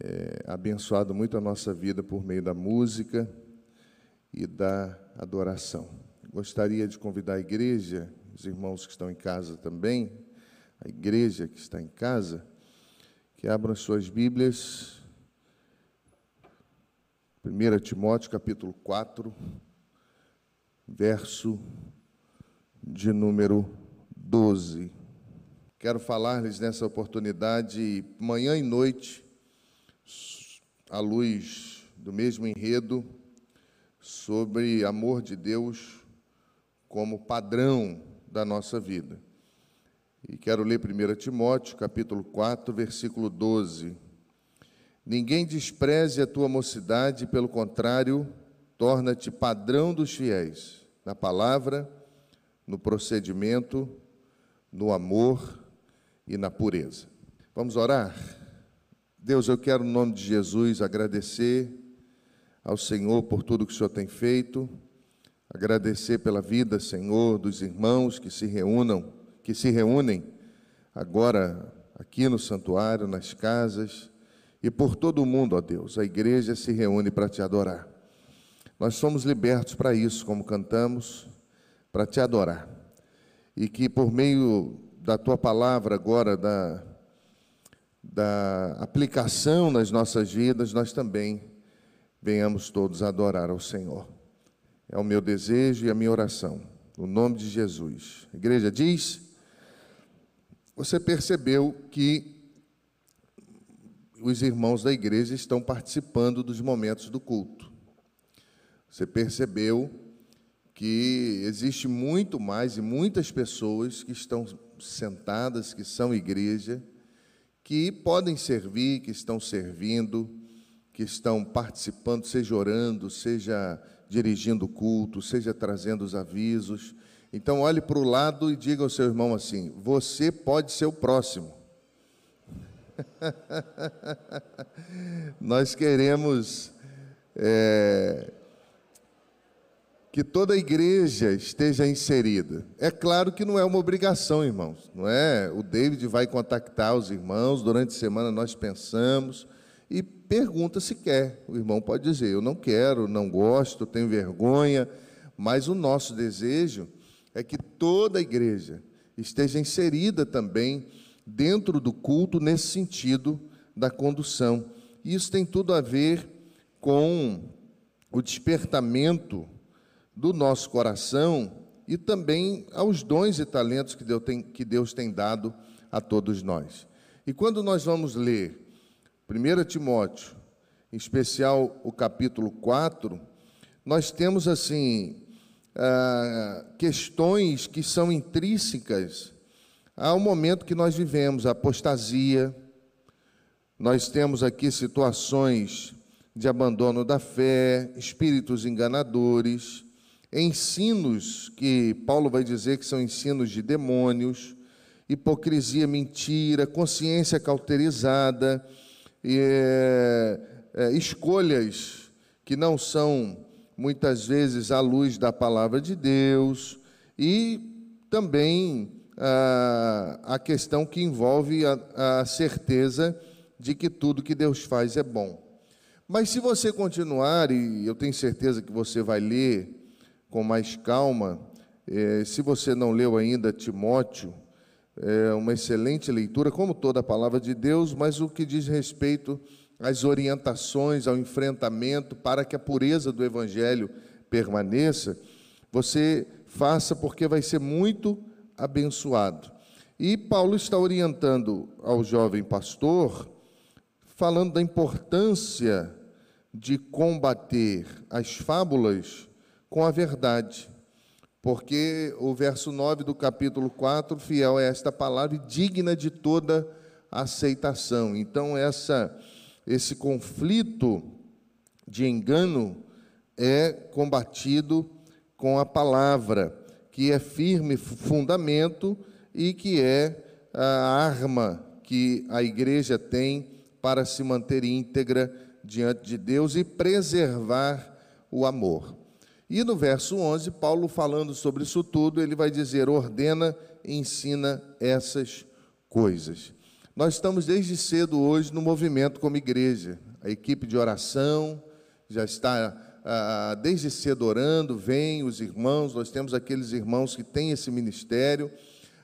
é, abençoado muito a nossa vida por meio da música e da adoração. Gostaria de convidar a igreja, os irmãos que estão em casa também, a igreja que está em casa, que abram suas Bíblias. 1 Timóteo capítulo 4, verso de número 12. Quero falar-lhes nessa oportunidade, manhã e noite, à luz do mesmo enredo, sobre amor de Deus como padrão da nossa vida. E quero ler 1 Timóteo, capítulo 4, versículo 12. Ninguém despreze a tua mocidade, pelo contrário, torna-te padrão dos fiéis, na palavra, no procedimento, no amor e na pureza. Vamos orar? Deus, eu quero, no nome de Jesus, agradecer ao Senhor por tudo que o Senhor tem feito, agradecer pela vida, Senhor, dos irmãos que se reúnam, que se reúnem agora aqui no santuário, nas casas, e por todo o mundo, ó Deus. A igreja se reúne para te adorar. Nós somos libertos para isso, como cantamos, para te adorar. E que por meio da tua palavra agora, da, da aplicação nas nossas vidas, nós também venhamos todos adorar ao Senhor. É o meu desejo e a minha oração, no nome de Jesus. A igreja diz: você percebeu que os irmãos da igreja estão participando dos momentos do culto. Você percebeu que existe muito mais e muitas pessoas que estão sentadas, que são igreja, que podem servir, que estão servindo, que estão participando, seja orando, seja dirigindo o culto, seja trazendo os avisos. Então, olhe para o lado e diga ao seu irmão assim: você pode ser o próximo. Nós queremos é, que toda a igreja esteja inserida. É claro que não é uma obrigação, irmãos. Não é? O David vai contactar os irmãos durante a semana. Nós pensamos e pergunta se quer. O irmão pode dizer: eu não quero, não gosto, tenho vergonha. Mas o nosso desejo é que toda a igreja esteja inserida também dentro do culto nesse sentido da condução. Isso tem tudo a ver com o despertamento do nosso coração e também aos dons e talentos que Deus tem, que Deus tem dado a todos nós. E quando nós vamos ler 1 Timóteo, em especial o capítulo 4, nós temos assim ah, questões que são intrínsecas ao momento que nós vivemos, a apostasia. Nós temos aqui situações de abandono da fé, espíritos enganadores, ensinos que Paulo vai dizer que são ensinos de demônios, hipocrisia, mentira, consciência cauterizada, é, é, escolhas que não são muitas vezes à luz da palavra de Deus e também a, questão que envolve a, a certeza de que tudo que Deus faz é bom. Mas se você continuar, e eu tenho certeza que você vai ler com mais calma. É, se você não leu ainda Timóteo, é uma excelente leitura, como toda a palavra de Deus, mas o que diz respeito às orientações, ao enfrentamento, para que a pureza do Evangelho permaneça, você faça, porque vai ser muito abençoado. E Paulo está orientando ao jovem pastor, falando da importância de combater as fábulas com a verdade. Porque o verso 9 do capítulo 4, fiel é esta palavra e digna de toda aceitação. Então, essa, esse conflito de engano é combatido com a palavra, que é firme fundamento e que é a arma que a igreja tem para se manter íntegra diante de Deus e preservar o amor. E no verso 11, Paulo falando sobre isso tudo, ele vai dizer: ordena e ensina essas coisas. Nós estamos desde cedo hoje no movimento como igreja. A equipe de oração já está ah, desde cedo orando, vem os irmãos, nós temos aqueles irmãos que têm esse ministério.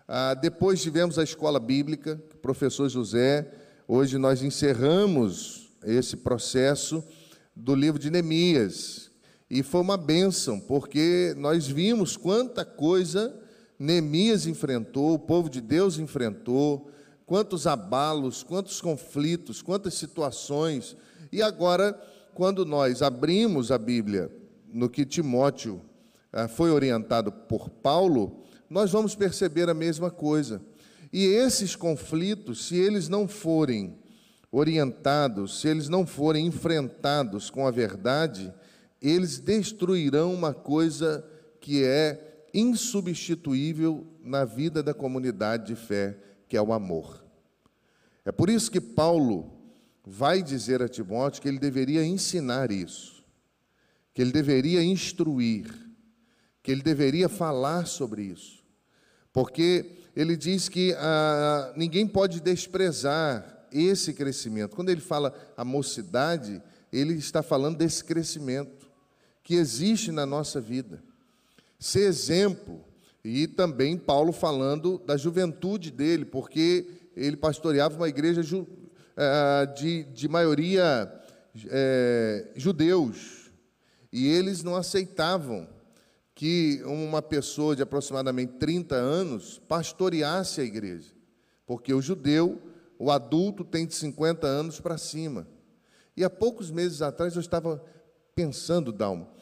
Ah, depois tivemos a escola bíblica, professor José. Hoje nós encerramos esse processo do livro de Neemias. E foi uma bênção, porque nós vimos quanta coisa Neemias enfrentou, o povo de Deus enfrentou, quantos abalos, quantos conflitos, quantas situações. E agora, quando nós abrimos a Bíblia no que Timóteo ah, foi orientado por Paulo, nós vamos perceber a mesma coisa. E esses conflitos, se eles não forem orientados, se eles não forem enfrentados com a verdade, eles destruirão uma coisa que é insubstituível na vida da comunidade de fé, que é o amor. É por isso que Paulo vai dizer a Timóteo que ele deveria ensinar isso, que ele deveria instruir, que ele deveria falar sobre isso, porque ele diz que ah, ninguém pode desprezar esse crescimento. Quando ele fala a mocidade, ele está falando desse crescimento que existe na nossa vida ser exemplo. E também Paulo falando da juventude dele, porque ele pastoreava uma igreja é, de, de maioria é, judeus, e eles não aceitavam que uma pessoa de aproximadamente 30 anos pastoreasse a igreja, porque o judeu, o adulto, tem de 50 anos para cima. E há poucos meses atrás eu estava pensando, Dalma,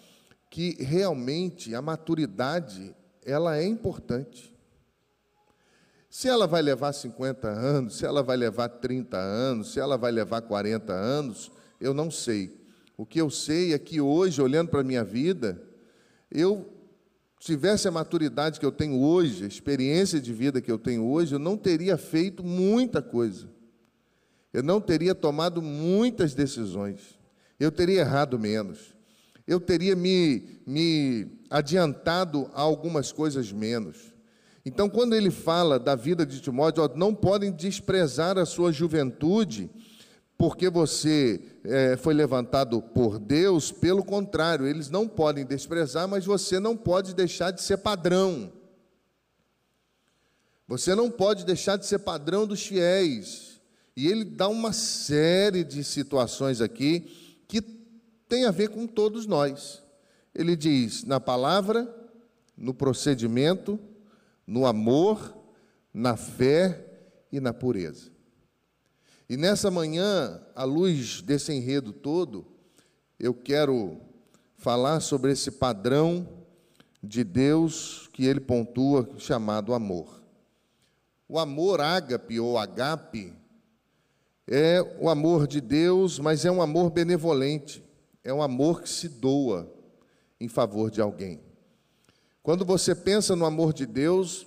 que realmente a maturidade ela é importante. Se ela vai levar 50 anos, se ela vai levar 30 anos, se ela vai levar 40 anos, eu não sei. O que eu sei é que hoje, olhando para a minha vida, eu tivesse a maturidade que eu tenho hoje, a experiência de vida que eu tenho hoje, eu não teria feito muita coisa. Eu não teria tomado muitas decisões. Eu teria errado menos eu teria me, me adiantado a algumas coisas menos. Então, quando ele fala da vida de Timóteo, ó, não podem desprezar a sua juventude, porque você é, foi levantado por Deus, pelo contrário, eles não podem desprezar, mas você não pode deixar de ser padrão. Você não pode deixar de ser padrão dos fiéis. E ele dá uma série de situações aqui tem a ver com todos nós. Ele diz na palavra, no procedimento, no amor, na fé e na pureza. E nessa manhã, à luz desse enredo todo, eu quero falar sobre esse padrão de Deus que ele pontua chamado amor. O amor ágape ou agape é o amor de Deus, mas é um amor benevolente é um amor que se doa em favor de alguém. Quando você pensa no amor de Deus,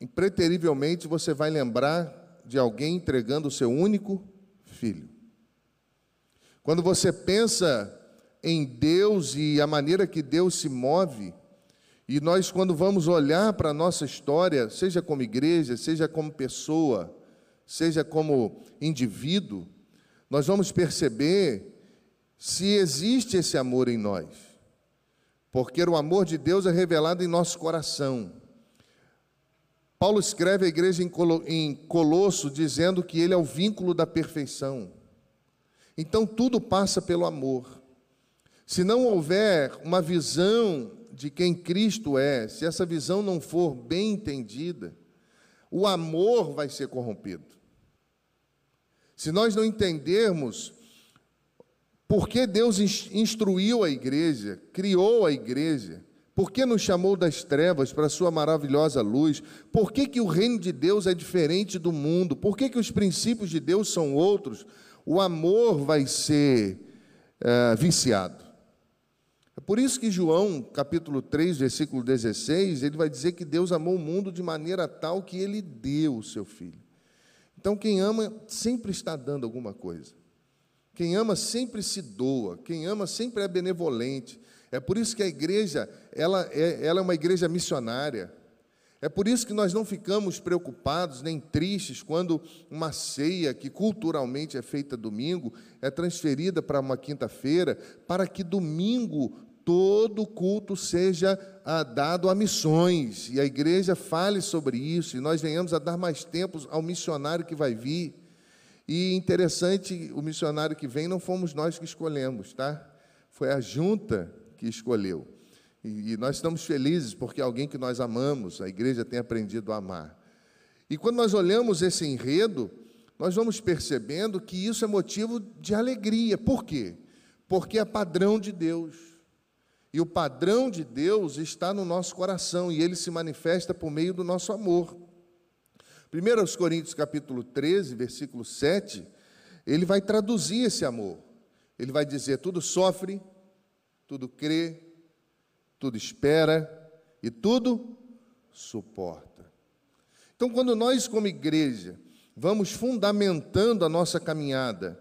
impreterivelmente você vai lembrar de alguém entregando o seu único filho. Quando você pensa em Deus e a maneira que Deus se move, e nós, quando vamos olhar para a nossa história, seja como igreja, seja como pessoa, seja como indivíduo, nós vamos perceber se existe esse amor em nós. Porque o amor de Deus é revelado em nosso coração. Paulo escreve à igreja em Colosso dizendo que ele é o vínculo da perfeição. Então tudo passa pelo amor. Se não houver uma visão de quem Cristo é, se essa visão não for bem entendida, o amor vai ser corrompido. Se nós não entendermos por que Deus instruiu a igreja, criou a igreja? Por que nos chamou das trevas para a sua maravilhosa luz? Por que, que o reino de Deus é diferente do mundo? Por que, que os princípios de Deus são outros? O amor vai ser é, viciado. É por isso que João, capítulo 3, versículo 16, ele vai dizer que Deus amou o mundo de maneira tal que ele deu o seu filho. Então, quem ama sempre está dando alguma coisa. Quem ama sempre se doa, quem ama sempre é benevolente. É por isso que a igreja, ela é, ela é uma igreja missionária. É por isso que nós não ficamos preocupados nem tristes quando uma ceia que culturalmente é feita domingo é transferida para uma quinta-feira, para que domingo todo culto seja ah, dado a missões e a igreja fale sobre isso e nós venhamos a dar mais tempo ao missionário que vai vir. E interessante, o missionário que vem não fomos nós que escolhemos, tá? Foi a junta que escolheu. E, nós estamos felizes porque alguém que nós amamos, a igreja tem aprendido a amar. E quando nós olhamos esse enredo, nós vamos percebendo que isso é motivo de alegria. Por quê? Porque é padrão de Deus. E o padrão de Deus está no nosso coração e ele se manifesta por meio do nosso amor. 1 Coríntios capítulo 13, versículo 7, ele vai traduzir esse amor. Ele vai dizer: tudo sofre, tudo crê, tudo espera e tudo suporta. Então, quando nós, como igreja, vamos fundamentando a nossa caminhada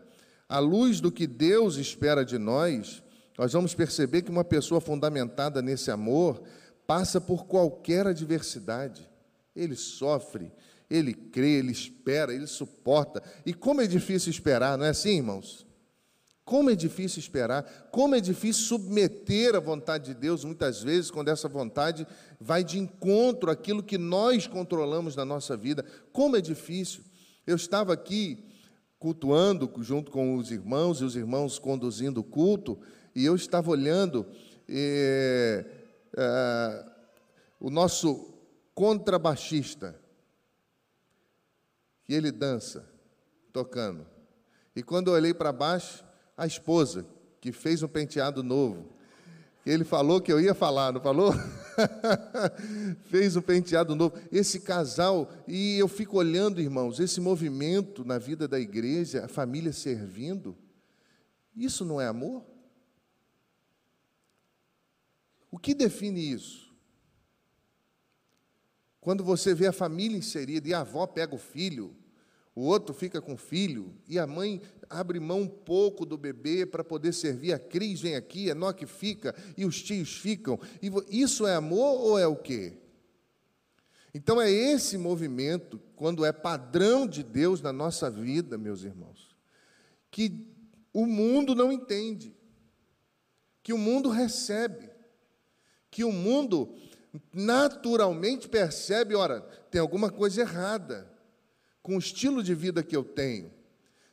à luz do que Deus espera de nós, nós vamos perceber que uma pessoa fundamentada nesse amor passa por qualquer adversidade. Ele sofre, ele crê, ele espera, ele suporta. E como é difícil esperar, não é assim, irmãos? Como é difícil esperar, como é difícil submeter a vontade de Deus, muitas vezes, quando essa vontade vai de encontro àquilo que nós controlamos na nossa vida. Como é difícil. Eu estava aqui cultuando junto com os irmãos e os irmãos conduzindo o culto, e eu estava olhando é, é, o nosso contrabaixista, que ele dança, tocando. E quando eu olhei para baixo, a esposa, que fez um penteado novo. Ele falou que eu ia falar, não falou? fez um penteado novo. Esse casal, e eu fico olhando, irmãos, esse movimento na vida da igreja, a família servindo, isso não é amor? O que define isso? Quando você vê a família inserida e a avó pega o filho, o outro fica com o filho, e a mãe abre mão um pouco do bebê para poder servir. A Cris vem aqui, a que fica, e os tios ficam. E isso é amor ou é o quê? Então é esse movimento, quando é padrão de Deus na nossa vida, meus irmãos, que o mundo não entende, que o mundo recebe, que o mundo naturalmente percebe, ora, tem alguma coisa errada com o estilo de vida que eu tenho.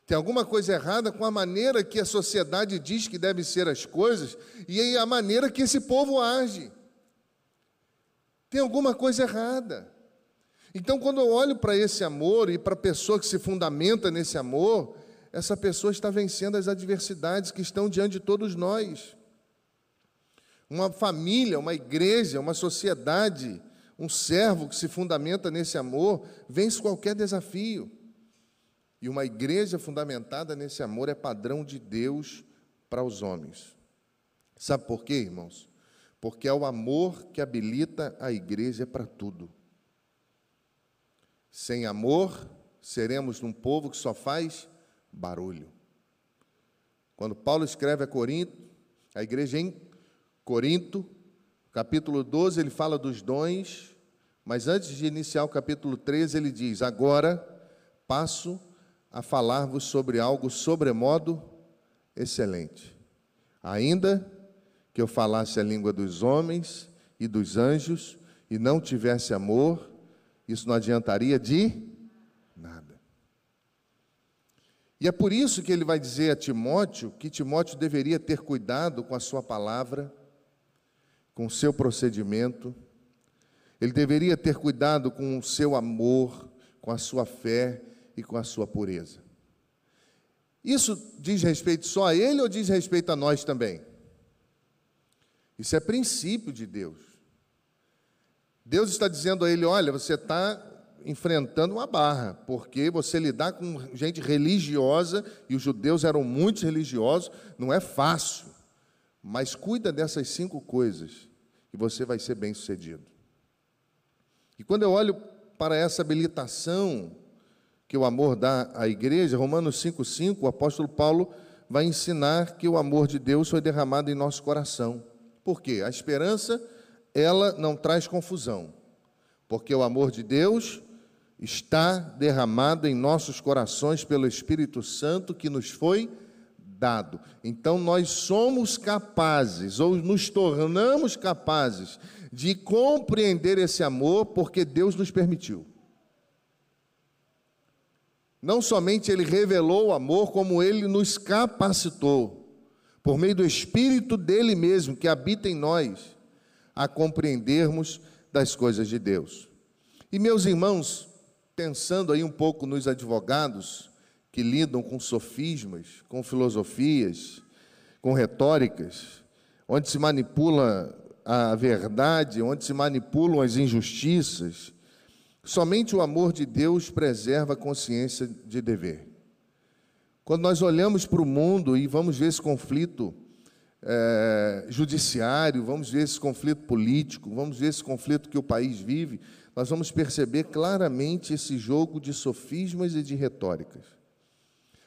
Tem alguma coisa errada com a maneira que a sociedade diz que devem ser as coisas e a maneira que esse povo age. Tem alguma coisa errada. Então, quando eu olho para esse amor e para a pessoa que se fundamenta nesse amor, essa pessoa está vencendo as adversidades que estão diante de todos nós. Uma família, uma igreja, uma sociedade um servo que se fundamenta nesse amor vence qualquer desafio. E uma igreja fundamentada nesse amor é padrão de Deus para os homens. Sabe por quê, irmãos? Porque é o amor que habilita a igreja para tudo. Sem amor, seremos um povo que só faz barulho. Quando Paulo escreve a Corinto, a igreja em Corinto, Capítulo 12, ele fala dos dons, mas antes de iniciar o capítulo 13, ele diz: Agora passo a falar-vos sobre algo sobremodo excelente. Ainda que eu falasse a língua dos homens e dos anjos e não tivesse amor, isso não adiantaria de nada. E é por isso que ele vai dizer a Timóteo que Timóteo deveria ter cuidado com a sua palavra com o seu procedimento, ele deveria ter cuidado com o seu amor, com a sua fé e com a sua pureza. Isso diz respeito só a ele ou diz respeito a nós também? Isso é princípio de Deus. Deus está dizendo a ele: olha, você está enfrentando uma barra, porque você lidar com gente religiosa, e os judeus eram muito religiosos, não é fácil. Mas cuida dessas cinco coisas e você vai ser bem sucedido. E quando eu olho para essa habilitação que o amor dá à igreja, Romanos 5,5, o apóstolo Paulo vai ensinar que o amor de Deus foi derramado em nosso coração. Por quê? A esperança, ela não traz confusão. Porque o amor de Deus está derramado em nossos corações pelo Espírito Santo que nos foi dado. Então nós somos capazes, ou nos tornamos capazes, de compreender esse amor porque Deus nos permitiu. Não somente Ele revelou o amor, como Ele nos capacitou, por meio do Espírito dele mesmo que habita em nós, a compreendermos das coisas de Deus. E meus irmãos, pensando aí um pouco nos advogados que lidam com sofismas, com filosofias, com retóricas, onde se manipula a verdade, onde se manipulam as injustiças, somente o amor de Deus preserva a consciência de dever. Quando nós olhamos para o mundo e vamos ver esse conflito é, judiciário, vamos ver esse conflito político, vamos ver esse conflito que o país vive, nós vamos perceber claramente esse jogo de sofismas e de retóricas.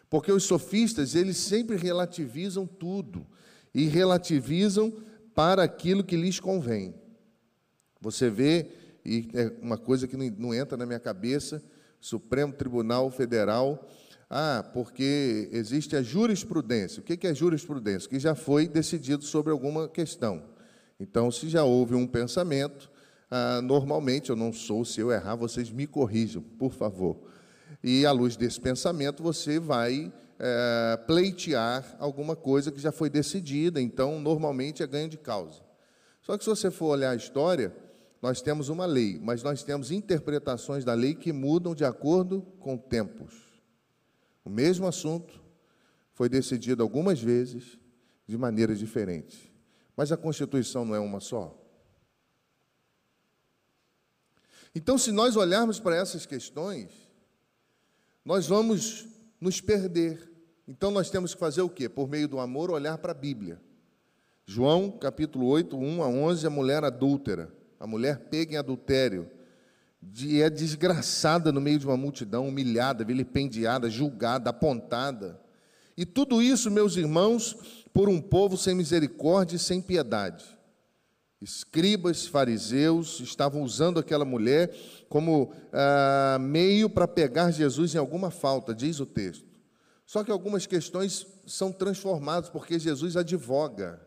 Porque os sofistas, eles sempre relativizam tudo e relativizam para aquilo que lhes convém. Você vê, e é uma coisa que não entra na minha cabeça, Supremo Tribunal Federal, ah, porque existe a jurisprudência. O que é jurisprudência? Que já foi decidido sobre alguma questão. Então, se já houve um pensamento, ah, normalmente, eu não sou, se eu errar, vocês me corrijam, por favor. E, à luz desse pensamento, você vai é, pleitear alguma coisa que já foi decidida, então, normalmente, é ganho de causa. Só que, se você for olhar a história, nós temos uma lei, mas nós temos interpretações da lei que mudam de acordo com tempos. O mesmo assunto foi decidido algumas vezes de maneiras diferentes. Mas a Constituição não é uma só? Então, se nós olharmos para essas questões, nós vamos nos perder. Então, nós temos que fazer o quê? Por meio do amor, olhar para a Bíblia. João, capítulo 8, 1 a 11, a mulher adúltera, a mulher pega em adultério, de, é desgraçada no meio de uma multidão, humilhada, vilipendiada, julgada, apontada. E tudo isso, meus irmãos, por um povo sem misericórdia e sem piedade escribas, fariseus estavam usando aquela mulher como ah, meio para pegar Jesus em alguma falta, diz o texto. Só que algumas questões são transformadas porque Jesus advoga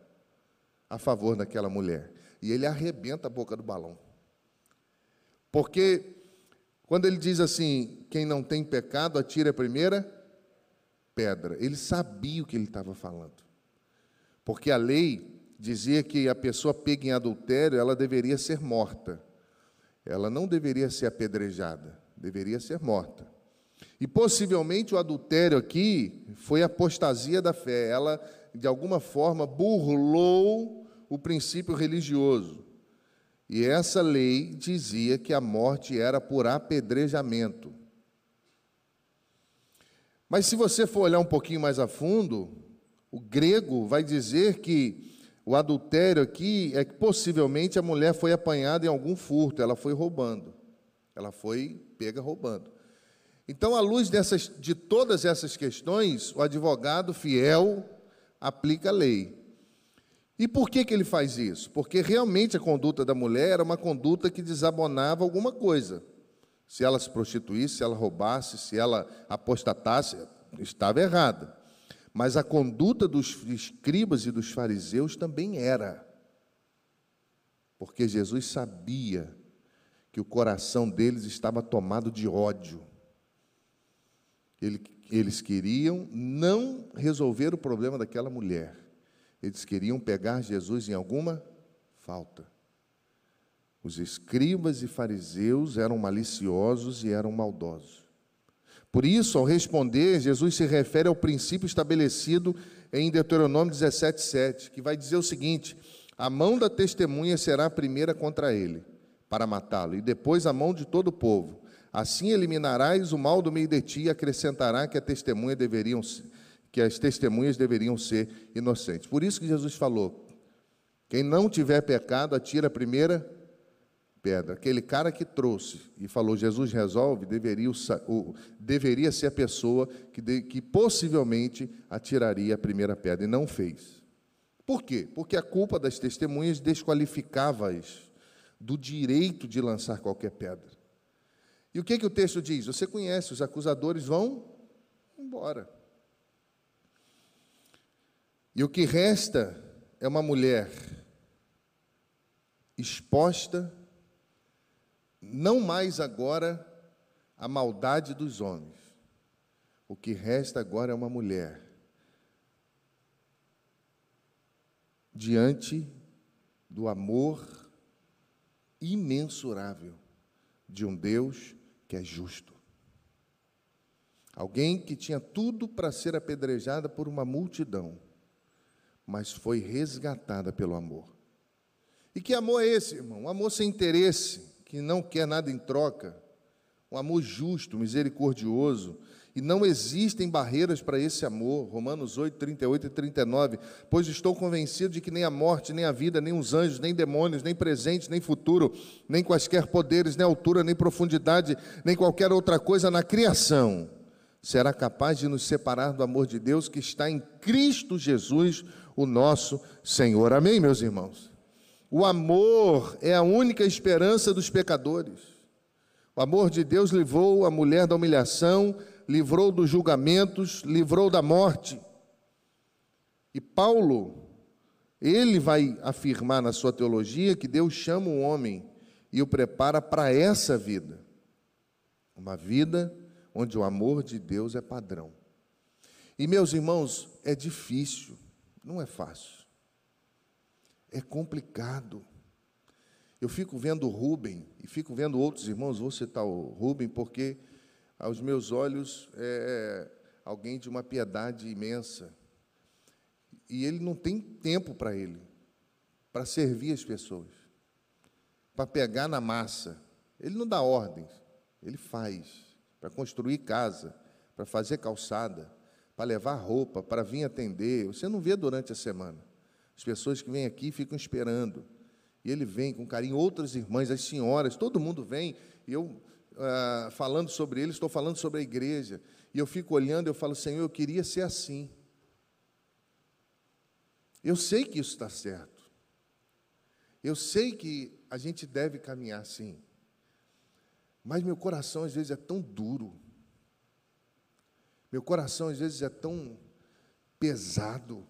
a favor daquela mulher e ele arrebenta a boca do balão. Porque quando ele diz assim: quem não tem pecado, atire a primeira pedra. Ele sabia o que ele estava falando. Porque a lei dizia que a pessoa pega em adultério, ela deveria ser morta. Ela não deveria ser apedrejada, deveria ser morta. E possivelmente o adultério aqui foi apostasia da fé. Ela, de alguma forma, burlou o princípio religioso. E essa lei dizia que a morte era por apedrejamento. Mas se você for olhar um pouquinho mais a fundo, o grego vai dizer que o adultério aqui é que possivelmente a mulher foi apanhada em algum furto, ela foi roubando. Ela foi pega roubando. Então, à luz dessas, de todas essas questões, o advogado fiel aplica a lei. E por que, que ele faz isso? Porque realmente a conduta da mulher era uma conduta que desabonava alguma coisa. Se ela se prostituísse, se ela roubasse, se ela apostatasse, estava errada. Mas a conduta dos escribas e dos fariseus também era. Porque Jesus sabia que o coração deles estava tomado de ódio. Eles queriam não resolver o problema daquela mulher. Eles queriam pegar Jesus em alguma falta. Os escribas e fariseus eram maliciosos e eram maldosos. Por isso, ao responder, Jesus se refere ao princípio estabelecido em Deuteronômio 17,7, que vai dizer o seguinte: a mão da testemunha será a primeira contra ele, para matá-lo, e depois a mão de todo o povo. Assim eliminarás o mal do meio de ti e acrescentará que, a testemunha deveriam, que as testemunhas deveriam ser inocentes. Por isso que Jesus falou: quem não tiver pecado, atira a primeira pedra. Aquele cara que trouxe e falou Jesus resolve, deveria, o, deveria ser a pessoa que, de, que possivelmente atiraria a primeira pedra, e não fez. Por quê? Porque a culpa das testemunhas desqualificava-as do direito de lançar qualquer pedra. E o que, que o texto diz? Você conhece, os acusadores vão embora. E o que resta é uma mulher exposta, não mais agora à maldade dos homens. O que resta agora é uma mulher diante do amor imensurável de um Deus que é justo. Alguém que tinha tudo para ser apedrejada por uma multidão, mas foi resgatada pelo amor. E que amor é esse, irmão? Um amor sem interesse, que não quer nada em troca. Um amor justo, misericordioso, e não existem barreiras para esse amor. Romanos 8, 38 e 39. Pois estou convencido de que nem a morte, nem a vida, nem os anjos, nem demônios, nem presente, nem futuro, nem quaisquer poderes, nem altura, nem profundidade, nem qualquer outra coisa na criação será capaz de nos separar do amor de Deus que está em Cristo Jesus, o nosso Senhor. Amém, meus irmãos? O amor é a única esperança dos pecadores. O amor de Deus livrou a mulher da humilhação, livrou dos julgamentos, livrou da morte. E Paulo, ele vai afirmar na sua teologia que Deus chama o homem e o prepara para essa vida. Uma vida onde o amor de Deus é padrão. E meus irmãos, é difícil, não é fácil. É complicado. Eu fico vendo o Rubem e fico vendo outros irmãos, vou citar o Rubem porque aos meus olhos, é alguém de uma piedade imensa. E ele não tem tempo para ele, para servir as pessoas, para pegar na massa. Ele não dá ordens, ele faz, para construir casa, para fazer calçada, para levar roupa, para vir atender. Você não vê durante a semana. As pessoas que vêm aqui ficam esperando. E ele vem com carinho, outras irmãs, as senhoras, todo mundo vem. E eu uh, falando sobre ele, estou falando sobre a igreja. E eu fico olhando, eu falo, Senhor, eu queria ser assim. Eu sei que isso está certo. Eu sei que a gente deve caminhar assim. Mas meu coração às vezes é tão duro. Meu coração às vezes é tão pesado.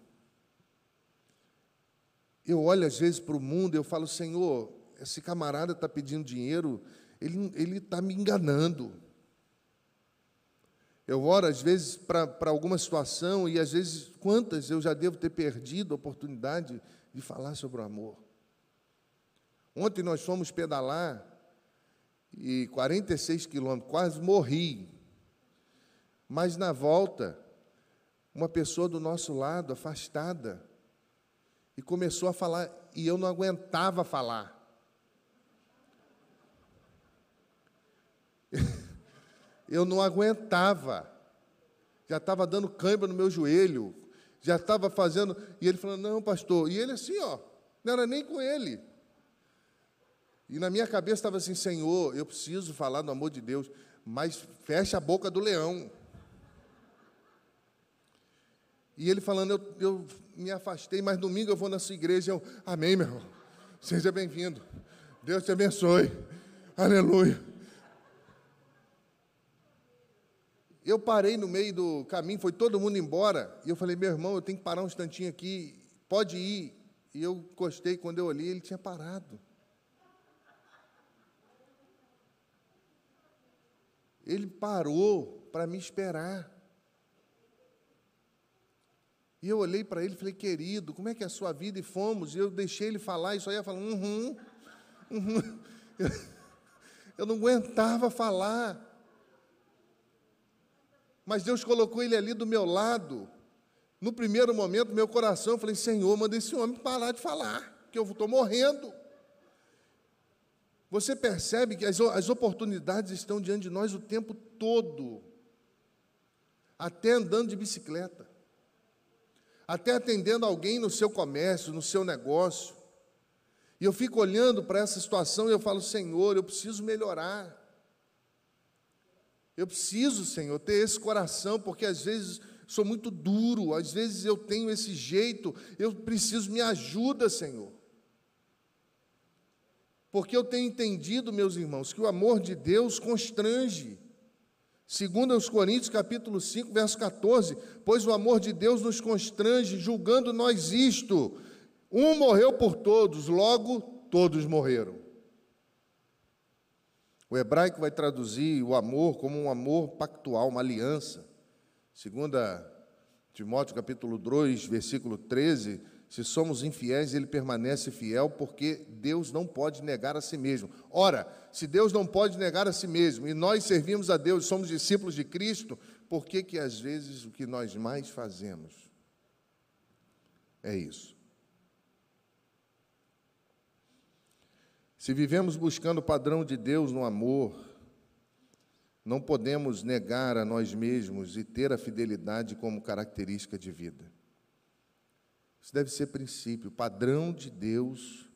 Eu olho às vezes para o mundo e eu falo, Senhor, esse camarada está pedindo dinheiro ele está me enganando. Eu oro, às vezes, para alguma situação, e às vezes, quantas eu já devo ter perdido a oportunidade de falar sobre o amor. Ontem nós fomos pedalar, e 46 quilômetros, quase morri. Mas na volta, uma pessoa do nosso lado, afastada, e começou a falar, e eu não aguentava falar. eu não aguentava. Já estava dando cãibra no meu joelho, já estava fazendo. E ele falou: Não, pastor. E ele assim, ó, não era nem com ele. E na minha cabeça estava assim: Senhor, eu preciso falar do amor de Deus, mas fecha a boca do leão. E ele falando: Eu, eu me afastei, mas domingo eu vou na sua igreja. Eu, Amém, meu irmão. Seja bem-vindo. Deus te abençoe. Aleluia. Eu parei no meio do caminho, foi todo mundo embora, e eu falei, meu irmão, eu tenho que parar um instantinho aqui, pode ir. E eu gostei, quando eu olhei, ele tinha parado. Ele parou para me esperar. E eu olhei para ele e falei, querido, como é que é a sua vida? E fomos, e eu deixei ele falar, e só ia falando, uhum, uhum. Eu não aguentava falar. Mas Deus colocou ele ali do meu lado. No primeiro momento, meu coração, eu falei: Senhor, manda esse homem parar de falar, que eu estou morrendo. Você percebe que as, as oportunidades estão diante de nós o tempo todo, até andando de bicicleta, até atendendo alguém no seu comércio, no seu negócio. E eu fico olhando para essa situação e eu falo: Senhor, eu preciso melhorar. Eu preciso, Senhor, ter esse coração, porque às vezes sou muito duro, às vezes eu tenho esse jeito, eu preciso, me ajuda, Senhor. Porque eu tenho entendido, meus irmãos, que o amor de Deus constrange. Segundo aos Coríntios, capítulo 5, verso 14, pois o amor de Deus nos constrange, julgando nós isto, um morreu por todos, logo todos morreram. O hebraico vai traduzir o amor como um amor pactual, uma aliança. Segunda Timóteo capítulo 2, versículo 13, se somos infiéis, ele permanece fiel, porque Deus não pode negar a si mesmo. Ora, se Deus não pode negar a si mesmo, e nós servimos a Deus, somos discípulos de Cristo, por que que às vezes o que nós mais fazemos é isso? Se vivemos buscando o padrão de Deus no amor, não podemos negar a nós mesmos e ter a fidelidade como característica de vida. Isso deve ser princípio, padrão de Deus,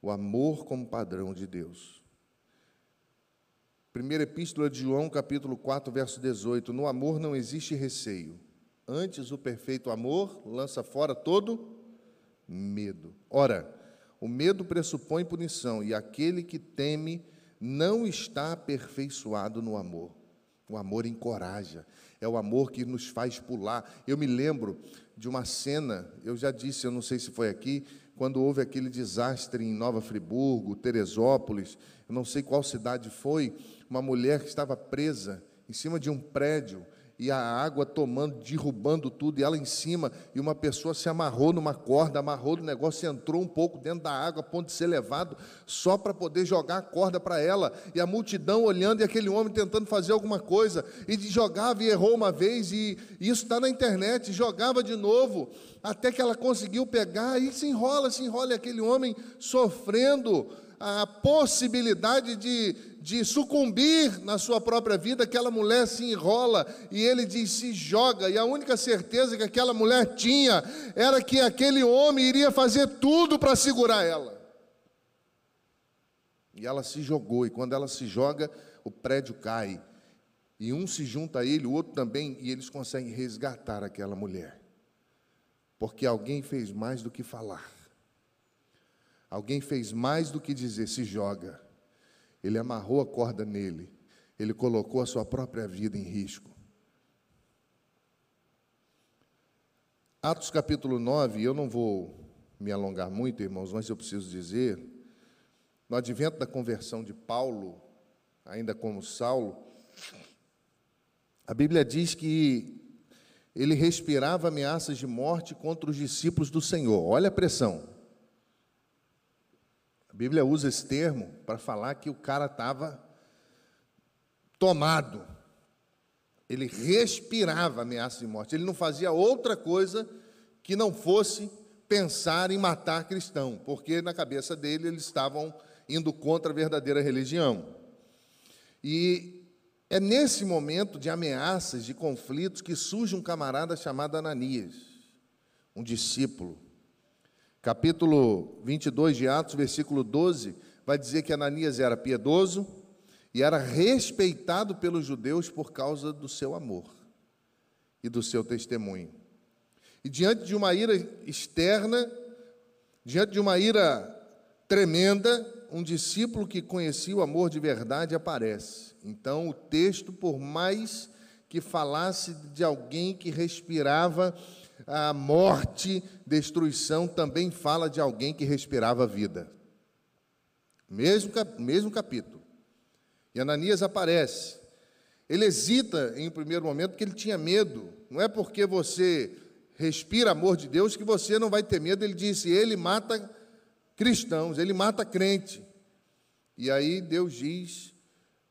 o amor como padrão de Deus. Primeira Epístola de João, capítulo 4, verso 18: No amor não existe receio, antes o perfeito amor lança fora todo medo. Ora, o medo pressupõe punição, e aquele que teme não está aperfeiçoado no amor. O amor encoraja, é o amor que nos faz pular. Eu me lembro de uma cena, eu já disse, eu não sei se foi aqui, quando houve aquele desastre em Nova Friburgo, Teresópolis, eu não sei qual cidade foi, uma mulher que estava presa em cima de um prédio e a água tomando, derrubando tudo, e ela em cima, e uma pessoa se amarrou numa corda, amarrou no negócio entrou um pouco dentro da água, a ponto de ser levado, só para poder jogar a corda para ela, e a multidão olhando, e aquele homem tentando fazer alguma coisa, e jogava e errou uma vez, e, e isso está na internet, jogava de novo, até que ela conseguiu pegar, e se enrola, se enrola, e aquele homem sofrendo a possibilidade de, de sucumbir na sua própria vida, aquela mulher se enrola e ele diz: se joga. E a única certeza que aquela mulher tinha era que aquele homem iria fazer tudo para segurar ela. E ela se jogou, e quando ela se joga, o prédio cai. E um se junta a ele, o outro também, e eles conseguem resgatar aquela mulher. Porque alguém fez mais do que falar. Alguém fez mais do que dizer, se joga. Ele amarrou a corda nele. Ele colocou a sua própria vida em risco. Atos capítulo 9, eu não vou me alongar muito, irmãos, mas eu preciso dizer, no advento da conversão de Paulo, ainda como Saulo, a Bíblia diz que ele respirava ameaças de morte contra os discípulos do Senhor. Olha a pressão. Bíblia usa esse termo para falar que o cara estava tomado. Ele respirava ameaça de morte. Ele não fazia outra coisa que não fosse pensar em matar cristão, porque na cabeça dele eles estavam indo contra a verdadeira religião. E é nesse momento de ameaças, de conflitos, que surge um camarada chamado Ananias, um discípulo capítulo 22 de Atos, versículo 12, vai dizer que Ananias era piedoso e era respeitado pelos judeus por causa do seu amor e do seu testemunho. E diante de uma ira externa, diante de uma ira tremenda, um discípulo que conhecia o amor de verdade aparece. Então, o texto, por mais que falasse de alguém que respirava a morte, destruição, também fala de alguém que respirava vida. Mesmo, mesmo capítulo. E Ananias aparece. Ele hesita em um primeiro momento porque ele tinha medo. Não é porque você respira amor de Deus que você não vai ter medo. Ele disse: Ele mata cristãos, ele mata crente. E aí Deus diz: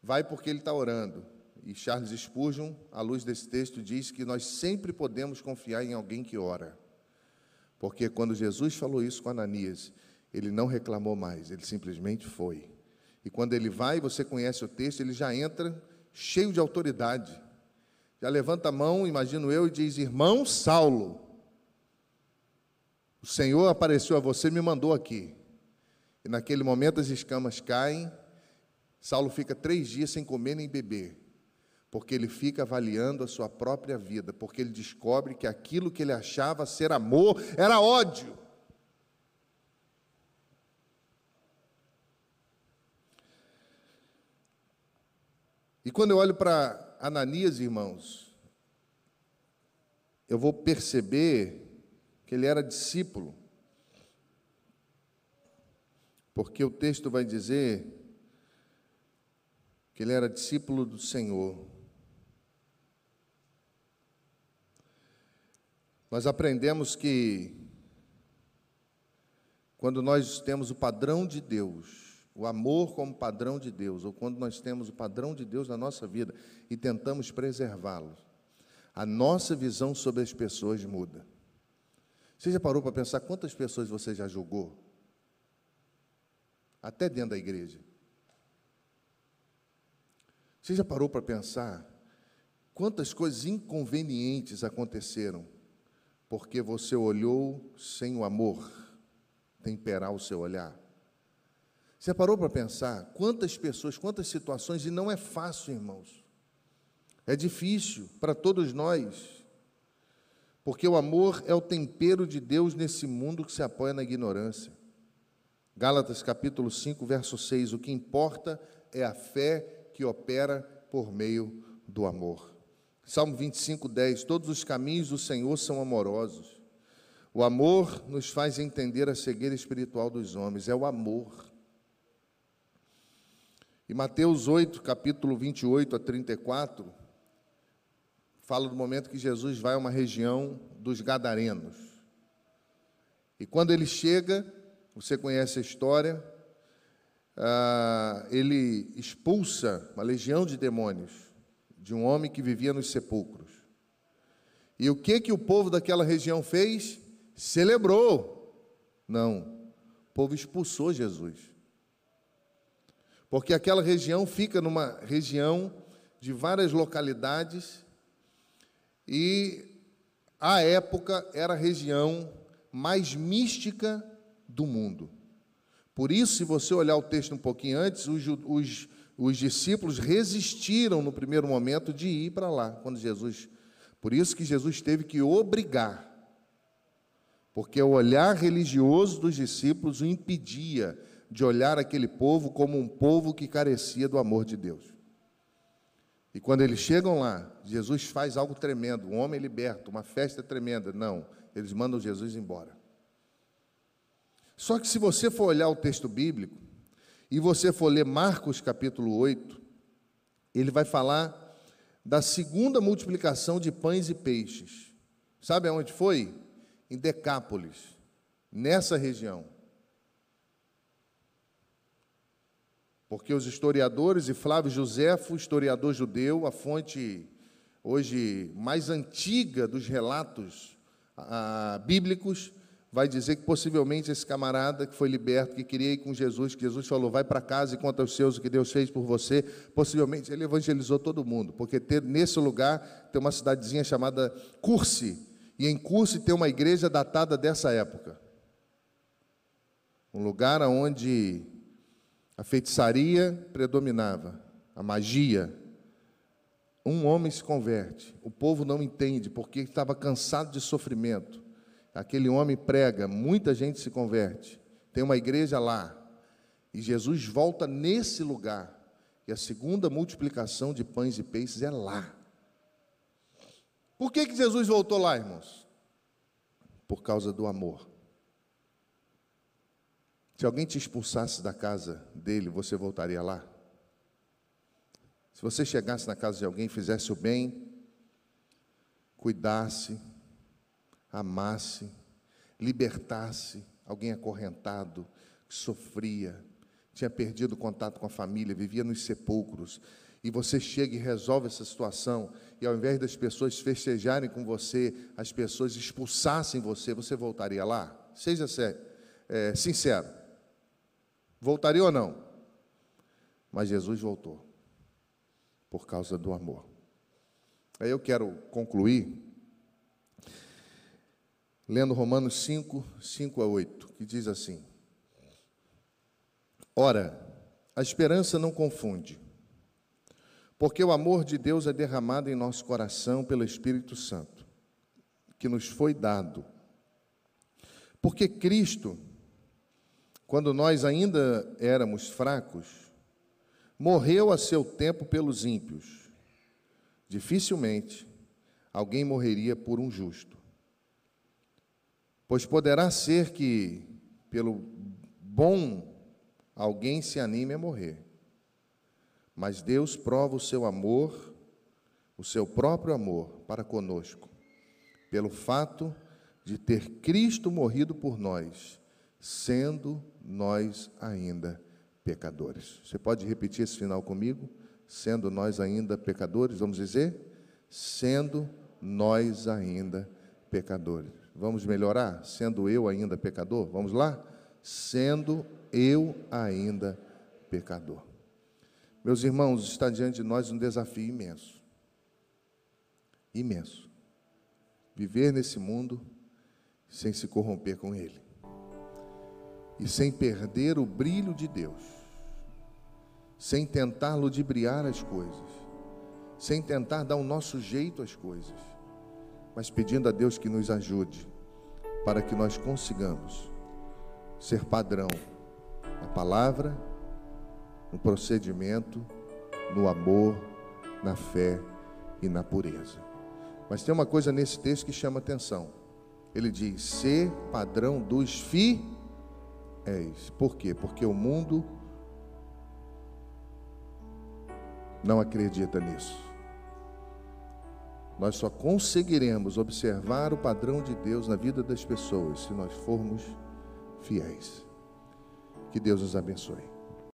Vai porque ele está orando. E Charles Spurgeon, à luz desse texto, diz que nós sempre podemos confiar em alguém que ora. Porque quando Jesus falou isso com Ananias, ele não reclamou mais, ele simplesmente foi. E quando ele vai, você conhece o texto, ele já entra cheio de autoridade. Já levanta a mão, imagino eu, e diz: Irmão Saulo, o Senhor apareceu a você e me mandou aqui. E naquele momento as escamas caem, Saulo fica três dias sem comer nem beber porque ele fica avaliando a sua própria vida, porque ele descobre que aquilo que ele achava ser amor era ódio. E quando eu olho para Ananias, irmãos, eu vou perceber que ele era discípulo, porque o texto vai dizer que ele era discípulo do Senhor. Nós aprendemos que quando nós temos o padrão de Deus, o amor como padrão de Deus, ou quando nós temos o padrão de Deus na nossa vida e tentamos preservá-lo, a nossa visão sobre as pessoas muda. Você já parou para pensar quantas pessoas você já julgou? Até dentro da igreja. Você já parou para pensar quantas coisas inconvenientes aconteceram porque você olhou sem o amor temperar o seu olhar. Você parou para pensar quantas pessoas, quantas situações, e não é fácil, irmãos. É difícil para todos nós, porque o amor é o tempero de Deus nesse mundo que se apoia na ignorância. Gálatas capítulo 5, verso 6: O que importa é a fé que opera por meio do amor. Salmo 25, 10: Todos os caminhos do Senhor são amorosos. O amor nos faz entender a cegueira espiritual dos homens, é o amor. E Mateus 8, capítulo 28 a 34, fala do momento que Jesus vai a uma região dos Gadarenos. E quando ele chega, você conhece a história, ah, ele expulsa uma legião de demônios de um homem que vivia nos sepulcros. E o que que o povo daquela região fez? Celebrou. Não. O povo expulsou Jesus. Porque aquela região fica numa região de várias localidades e à época era a região mais mística do mundo. Por isso, se você olhar o texto um pouquinho antes, os, os os discípulos resistiram no primeiro momento de ir para lá, quando Jesus. Por isso que Jesus teve que obrigar, porque o olhar religioso dos discípulos o impedia de olhar aquele povo como um povo que carecia do amor de Deus. E quando eles chegam lá, Jesus faz algo tremendo, um homem liberto, uma festa tremenda. Não, eles mandam Jesus embora. Só que se você for olhar o texto bíblico, e você for ler Marcos capítulo 8, ele vai falar da segunda multiplicação de pães e peixes. Sabe aonde foi? Em Decápolis, nessa região. Porque os historiadores, e Flávio Josefo, historiador judeu, a fonte hoje mais antiga dos relatos ah, bíblicos, vai dizer que possivelmente esse camarada que foi liberto, que queria ir com Jesus, que Jesus falou, vai para casa e conta aos seus o que Deus fez por você, possivelmente ele evangelizou todo mundo, porque ter, nesse lugar tem uma cidadezinha chamada Curse, e em Curse tem uma igreja datada dessa época. Um lugar onde a feitiçaria predominava, a magia. Um homem se converte, o povo não entende, porque estava cansado de sofrimento aquele homem prega, muita gente se converte. Tem uma igreja lá. E Jesus volta nesse lugar. E a segunda multiplicação de pães e peixes é lá. Por que, que Jesus voltou lá, irmãos? Por causa do amor. Se alguém te expulsasse da casa dele, você voltaria lá? Se você chegasse na casa de alguém, fizesse o bem, cuidasse, amasse, libertasse alguém acorrentado, que sofria, tinha perdido contato com a família, vivia nos sepulcros, e você chega e resolve essa situação, e ao invés das pessoas festejarem com você, as pessoas expulsassem você, você voltaria lá? Seja é, sincero. Voltaria ou não? Mas Jesus voltou, por causa do amor. Aí eu quero concluir lendo Romanos 5, 5 a 8, que diz assim: Ora, a esperança não confunde, porque o amor de Deus é derramado em nosso coração pelo Espírito Santo, que nos foi dado. Porque Cristo, quando nós ainda éramos fracos, morreu a seu tempo pelos ímpios. Dificilmente alguém morreria por um justo. Pois poderá ser que, pelo bom, alguém se anime a morrer. Mas Deus prova o seu amor, o seu próprio amor para conosco, pelo fato de ter Cristo morrido por nós, sendo nós ainda pecadores. Você pode repetir esse final comigo? Sendo nós ainda pecadores, vamos dizer? Sendo nós ainda pecadores. Vamos melhorar? Sendo eu ainda pecador? Vamos lá? Sendo eu ainda pecador. Meus irmãos, está diante de nós um desafio imenso. Imenso. Viver nesse mundo sem se corromper com ele. E sem perder o brilho de Deus. Sem tentar ludibriar as coisas. Sem tentar dar o nosso jeito às coisas. Mas pedindo a Deus que nos ajude para que nós consigamos ser padrão na palavra, no procedimento, no amor, na fé e na pureza. Mas tem uma coisa nesse texto que chama atenção. Ele diz: ser padrão dos fiéis. Por quê? Porque o mundo não acredita nisso. Nós só conseguiremos observar o padrão de Deus na vida das pessoas se nós formos fiéis. Que Deus nos abençoe.